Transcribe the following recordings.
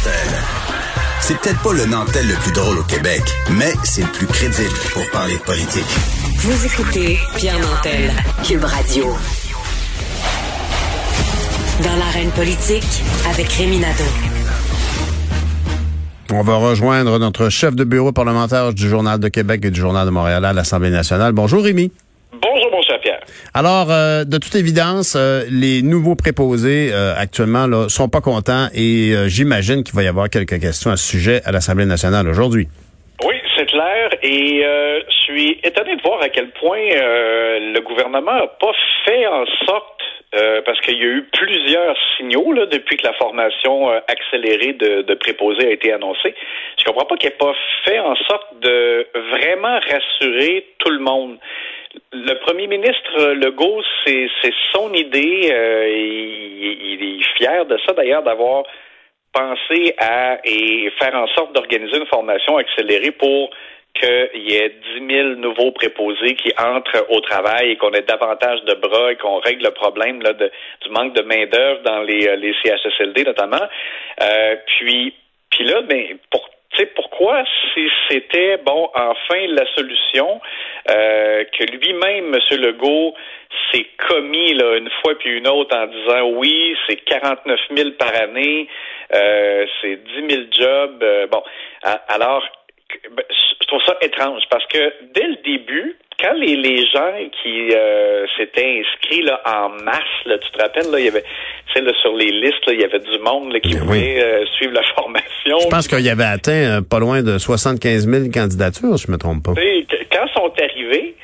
Nantel. C'est peut-être pas le Nantel le plus drôle au Québec, mais c'est le plus crédible pour parler de politique. Vous écoutez Pierre Nantel, Cube Radio. Dans l'arène politique, avec Rémi Nadeau. On va rejoindre notre chef de bureau parlementaire du Journal de Québec et du Journal de Montréal à l'Assemblée nationale. Bonjour Rémi. Bonjour mon cher Pierre. Alors, euh, de toute évidence, euh, les nouveaux préposés euh, actuellement là, sont pas contents et j'imagine qu'il va y avoir quelques questions à ce sujet à l'Assemblée nationale aujourd'hui. Oui, c'est clair. Et je suis étonné de voir à quel point le gouvernement n'a pas fait en sorte euh, parce qu'il y a eu plusieurs signaux là, depuis que la formation euh, accélérée de, de préposés a été annoncée. Je comprends pas qu'il n'ait pas fait en sorte de vraiment rassurer tout le monde. Le premier ministre Legault, c'est son idée. Euh, il, est fier de ça d'ailleurs d'avoir pensé à et faire en sorte d'organiser une formation accélérée pour qu'il y ait 10 000 nouveaux préposés qui entrent au travail et qu'on ait davantage de bras et qu'on règle le problème de, du manque de main-d'œuvre dans les, euh, CHSLD notamment. Euh, puis, puis là, ben, pour sais pourquoi si c'était bon enfin la solution euh, que lui-même M. Legault s'est commis là une fois puis une autre en disant oui c'est 49 000 par année euh, c'est 10 000 jobs euh, bon alors ben, je trouve ça étrange parce que dès le début, quand les, les gens qui euh, s'étaient inscrits là, en masse, là, tu te rappelles, là, il y avait, tu sais, sur les listes, il y avait du monde là, qui ben voulait euh, suivre la formation. Je pense qu'il y avait atteint euh, pas loin de 75 000 candidatures, si je me trompe pas. Quand sont arrivés,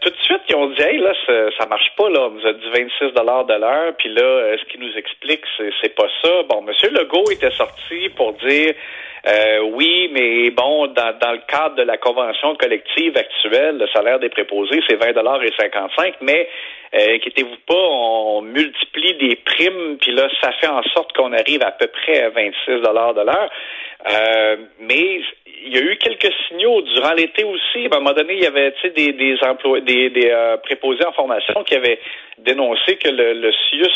tout de suite, ils ont dit, hey, là, ça, ça marche pas, là. On nous a dit 26 de l'heure, puis là, ce qui nous explique, c'est pas ça. Bon, Monsieur Legault était sorti pour dire, euh, oui, mais bon, dans, dans le cadre de la convention collective actuelle, le salaire des préposés, c'est 20 dollars et 55, mais euh, inquiétez-vous pas, on multiplie des primes, puis là, ça fait en sorte qu'on arrive à peu près à 26 dollars de l'heure. Euh, mais il y a eu quelques signaux durant l'été aussi. À un moment donné, il y avait des, des emplois, des, des euh, préposés en formation qui avaient dénoncé que le, le CIUS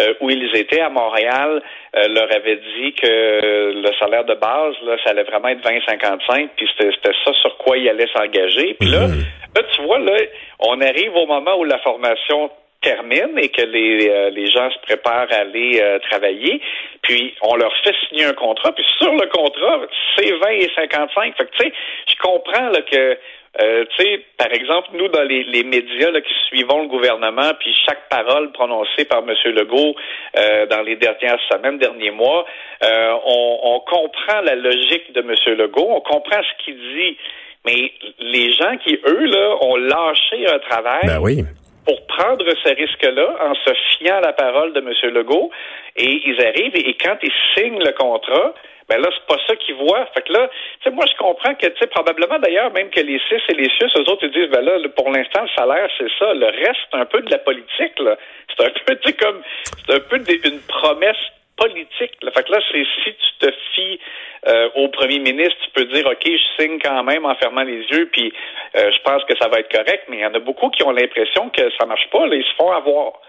euh, où ils étaient à Montréal leur avait dit que le salaire de base, là, ça allait vraiment être 20-55, puis c'était ça sur quoi ils allaient s'engager. Puis là, mhm. là, tu vois, là, on arrive au moment où la formation termine et que les, euh, les gens se préparent à aller euh, travailler, puis on leur fait signer un contrat, puis sur le contrat, c'est 20 et 55. Fait que, tu sais, je comprends là, que euh, tu sais, par exemple, nous, dans les, les médias là, qui suivons le gouvernement, puis chaque parole prononcée par M. Legault euh, dans les dernières semaines, derniers mois, euh, on, on, comprend la logique de M. Legault, on comprend ce qu'il dit, mais les gens qui, eux, là, ont lâché un travail. Ben oui pour prendre ce risque-là en se fiant à la parole de M. Legault. Et ils arrivent et, quand ils signent le contrat, ben là, c'est pas ça qu'ils voient. Fait que là, tu sais, moi, je comprends que, tu sais, probablement d'ailleurs, même que les CIS et les CIUS, eux autres, ils disent, ben là, pour l'instant, le salaire, c'est ça. Le reste, c'est un peu de la politique, là. C'est un peu, tu sais, comme, c'est un peu une promesse politique. Là. Fait que là, c'est si tu te fies euh, au premier ministre, tu peux dire, OK, je signe quand même en fermant les yeux, puis euh, je pense que ça va être correct, mais il y en a beaucoup qui ont l'impression que ça marche pas, là, ils se font avoir.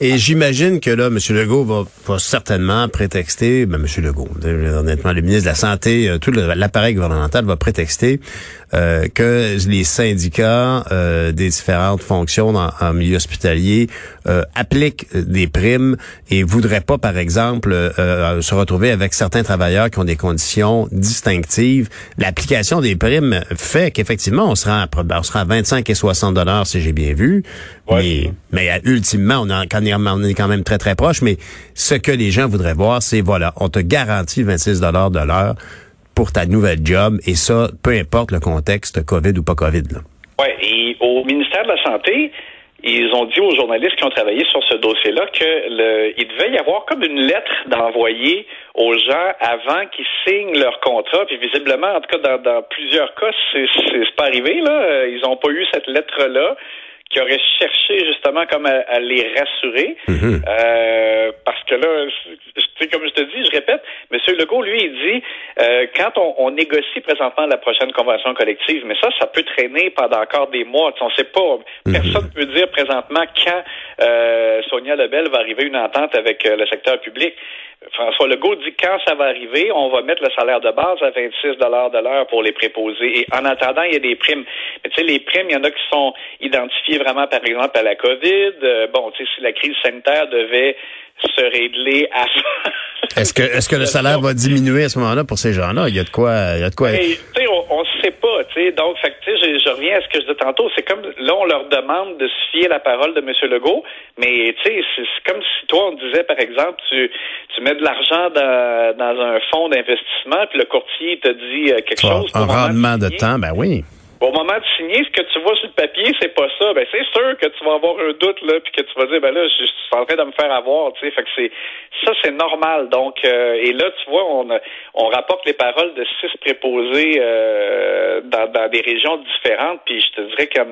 Et j'imagine que là, M. Legault va, va certainement prétexter, ben, M. Legault, honnêtement, le ministre de la Santé, euh, tout l'appareil gouvernemental va prétexter euh, que les syndicats euh, des différentes fonctions en milieu hospitalier euh, appliquent des primes et voudraient pas, par exemple, se retrouver avec certains travailleurs qui ont des conditions distinctives. L'application des primes fait qu'effectivement, on sera, à, on sera à 25 et 60 dollars si j'ai bien vu. Mais, mais ultimement, on, on est quand même très, très proche. Mais ce que les gens voudraient voir, c'est, voilà, on te garantit 26 dollars de l'heure pour ta nouvelle job, et ça, peu importe le contexte, COVID ou pas COVID. Oui, et au ministère de la Santé, ils ont dit aux journalistes qui ont travaillé sur ce dossier-là qu'il devait y avoir comme une lettre d'envoyer aux gens avant qu'ils signent leur contrat. Puis visiblement, en tout cas, dans, plusieurs cas, c'est pas arrivé. Ils n'ont pas eu cette lettre-là qui aurait cherché justement comme à, les rassurer. Mhm. euh, parce que là, comme je te dis, je répète, M. Legault, lui, il dit euh, quand on, on, négocie présentement la prochaine convention collective, mais ça, ça peut traîner pendant encore des mois. On ne sait pas. Mhm. Personne ne peut dire présentement quand euh, Sonia Lebel va arriver une entente avec euh, le secteur public. François Legault dit quand ça va arriver, on va mettre le salaire de base à 26 dollars de l'heure pour les préposés. Et en attendant, il y a des primes. Mais tu sais, les primes, il y en a qui sont identifiées vraiment, par exemple, à la COVID. Euh, bon, tu sais, si la crise sanitaire devait se régler à Est-ce que est-ce que le salaire va diminuer à ce moment-là pour ces gens-là? Il y a de quoi il y a de quoi sait pas, tu sais. Donc fait tu sais je, reviens à ce que je disais tantôt, c'est comme là on leur demande de se fier la parole de M. Legault, mais tu sais c'est comme si toi on disait par exemple tu tu mets de l'argent dans, dans un fonds d'investissement puis le courtier te dit euh, quelque chose un rendement de temps, ben oui. Au moment de signer, ce que tu vois sur le papier, c'est pas ça. Ben c'est sûr que tu vas avoir un doute là, puis que tu vas dire ben là, je, suis en train de me faire avoir, tu sais. Fait que c'est ça, c'est normal. Donc euh, et là, tu vois, on on rapporte les paroles de six préposés euh, dans, dans des régions différentes. Puis je te dirais qu'il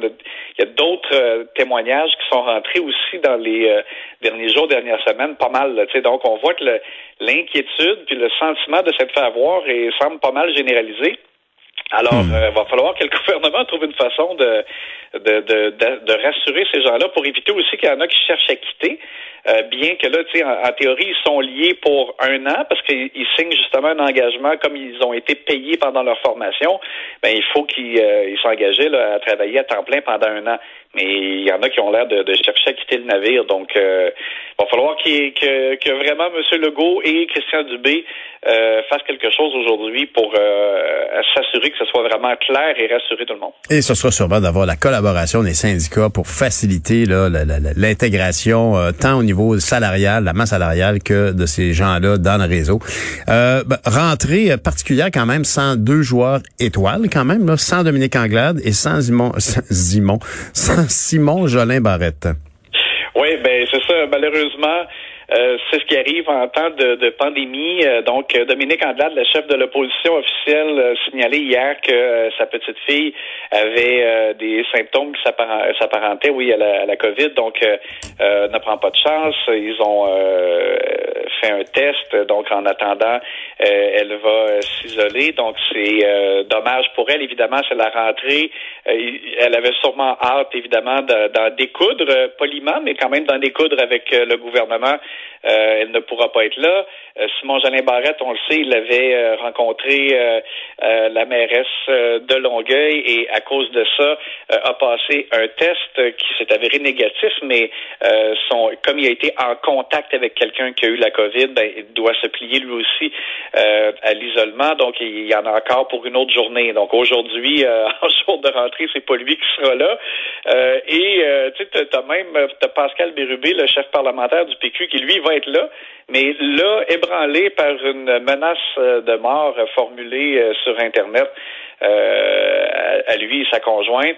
y a, d'autres euh, témoignages qui sont rentrés aussi dans les derniers jours, dernières semaines, pas mal. Tu sais, donc on voit que l'inquiétude puis le sentiment de s'être fait avoir et semble pas mal généralisé. Alors, il hmm. euh, va falloir que le gouvernement trouve une façon de, de, de, de, rassurer ces gens-là pour éviter aussi qu'il y en a qui cherchent à quitter. Euh, bien que là, tu sais, en, théorie, ils sont liés pour un an parce qu'ils signent justement un engagement comme ils ont été payés pendant leur formation. Ben, il faut qu'ils euh, s'engagent à travailler à temps plein pendant un an. Mais il y en a qui ont l'air de, chercher à quitter le navire. Donc, il va falloir que, que vraiment M. Legault et Christian Dubé euh, fasse quelque chose aujourd'hui pour euh, s'assurer que ce soit vraiment clair et rassurer tout le monde. Et ce sera sûrement d'avoir la collaboration des syndicats pour faciliter l'intégration euh, tant au niveau salarial, la masse salariale, que de ces gens-là dans le réseau. Euh, ben, rentrée particulière quand même sans deux joueurs étoiles quand même, là, sans Dominique Anglade et sans Simon, sans Simon Jolin Barrette. Oui, ben c'est ça. Malheureusement, euh, c'est ce qui arrive en temps de, de pandémie. Euh, donc, euh, Dominique Andelade, le chef de l'opposition officielle, a signalé hier que sa petite fille avait des symptômes qui s'apparentaient, oui, à la, à la COVID. Donc, ne prend pas de chance. Ils ont fait un test. Donc, en attendant, elle va s'isoler. Donc, c'est dommage pour elle. Évidemment, c'est la rentrée. elle avait sûrement hâte, évidemment, d'en découdre poliment, mais quand même d'en découdre avec le gouvernement euh, elle ne pourra pas être là. Euh, Simon Jolin Barrette, on le sait, il avait euh, rencontré la mairesse de Longueuil et à cause de ça a passé un test qui s'est avéré négatif, mais son, comme il a été en contact avec quelqu'un qui a eu la COVID, ben, il doit se plier lui aussi à l'isolement. Donc il y en a encore pour une autre journée. Donc aujourd'hui, en jour de rentrée, c'est pas lui qui sera là. et tu sais, t'as même as Pascal Bérubé, le chef parlementaire du PQ, qui lui va être là, mais là, ébranlé par une menace euh, de mort formulée euh, sur Internet euh, à lui et sa conjointe.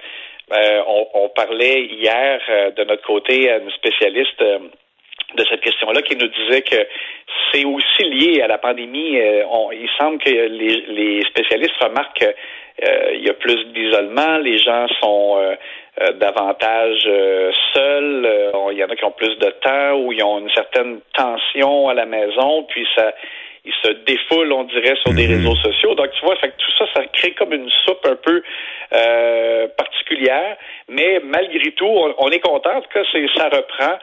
on, parlait hier de notre côté à une spécialiste de cette question-là qui nous disait que c'est aussi lié à la pandémie. il semble que les, spécialistes remarquent qu'il y a plus d'isolement, les gens sont davantage euh, seuls. Euh, il y en a qui ont plus de temps ou ils ont une certaine tension à la maison, puis ça ils se défoulent, on dirait, sur des mhm. réseaux sociaux. Donc, tu vois, fait que tout ça, ça crée comme une soupe un peu particulière. Mais malgré tout, on, est content. En tout cas, ça reprend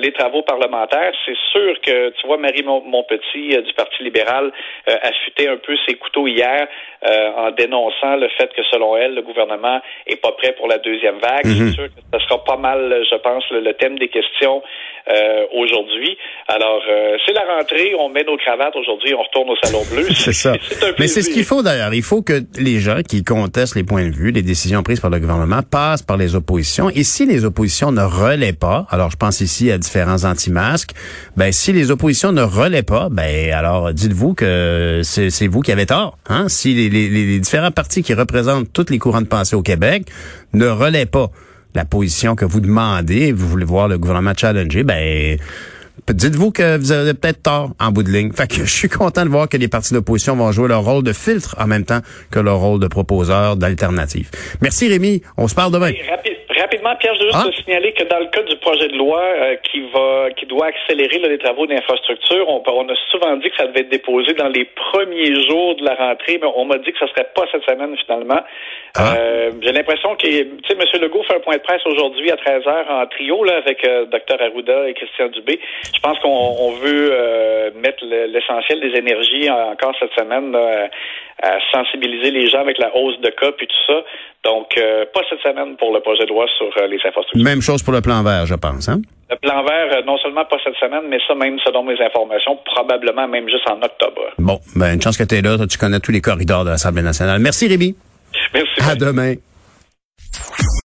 les travaux parlementaires. C'est sûr que, tu vois, Marie Montpetit du Parti libéral affûtait un peu ses couteaux hier en dénonçant le fait que, selon elle, le gouvernement est pas prêt pour la deuxième vague. C'est mhm. sûr que ce sera pas mal, je pense, le, thème des questions euh, aujourd'hui. Alors, euh, c'est la rentrée, on met nos cravates aujourd'hui, on retourne au Salon Bleu. c'est ça. Mais c'est ce qu'il faut d'ailleurs. Il faut que les gens qui contestent les points de vue, les décisions prises par le gouvernement, passent par les oppositions. Et si les oppositions ne relaient pas, alors je pense ici à différents anti-masques, ben si les oppositions ne relaient pas, ben alors dites-vous que c'est vous qui avez tort. Hein? Si les, différents partis qui représentent tous les courants de pensée au Québec ne relaient pas la position que vous demandez, vous voulez voir le gouvernement challenger, ben dites-vous que vous avez peut-être tort en bout de ligne. Fait que je suis content de voir que les partis d'opposition vont jouer leur rôle de filtre en même temps que leur rôle de proposeur d'alternative. Merci Rémi, on se parle demain. Rapidement, Pierre, je veux juste ah. signaler que dans le cas du projet de loi euh, qui va qui doit accélérer les travaux d'infrastructure, on, on, a souvent dit que ça devait être déposé dans les premiers jours de la rentrée, mais on m'a dit que ça serait pas cette semaine finalement. Ah. Euh, j'ai l'impression que, tu sais, M. Legault fait un point de presse aujourd'hui à 13h en trio là, avec euh, Dr Arruda et Christian Dubé. Je pense qu'on veut mettre l'essentiel des énergies encore cette semaine à sensibiliser les gens avec la hausse de cas et tout ça. Donc, pas cette semaine pour le projet de loi sur les infrastructures. Même chose pour le plan vert, je pense. Hein? Le plan vert, non seulement pas cette semaine, mais ça même selon mes informations, probablement même juste en octobre. Bon, ben une chance que tu es là. Tu connais tous les corridors de l'Assemblée nationale. Merci, Rémi. Merci. À demain.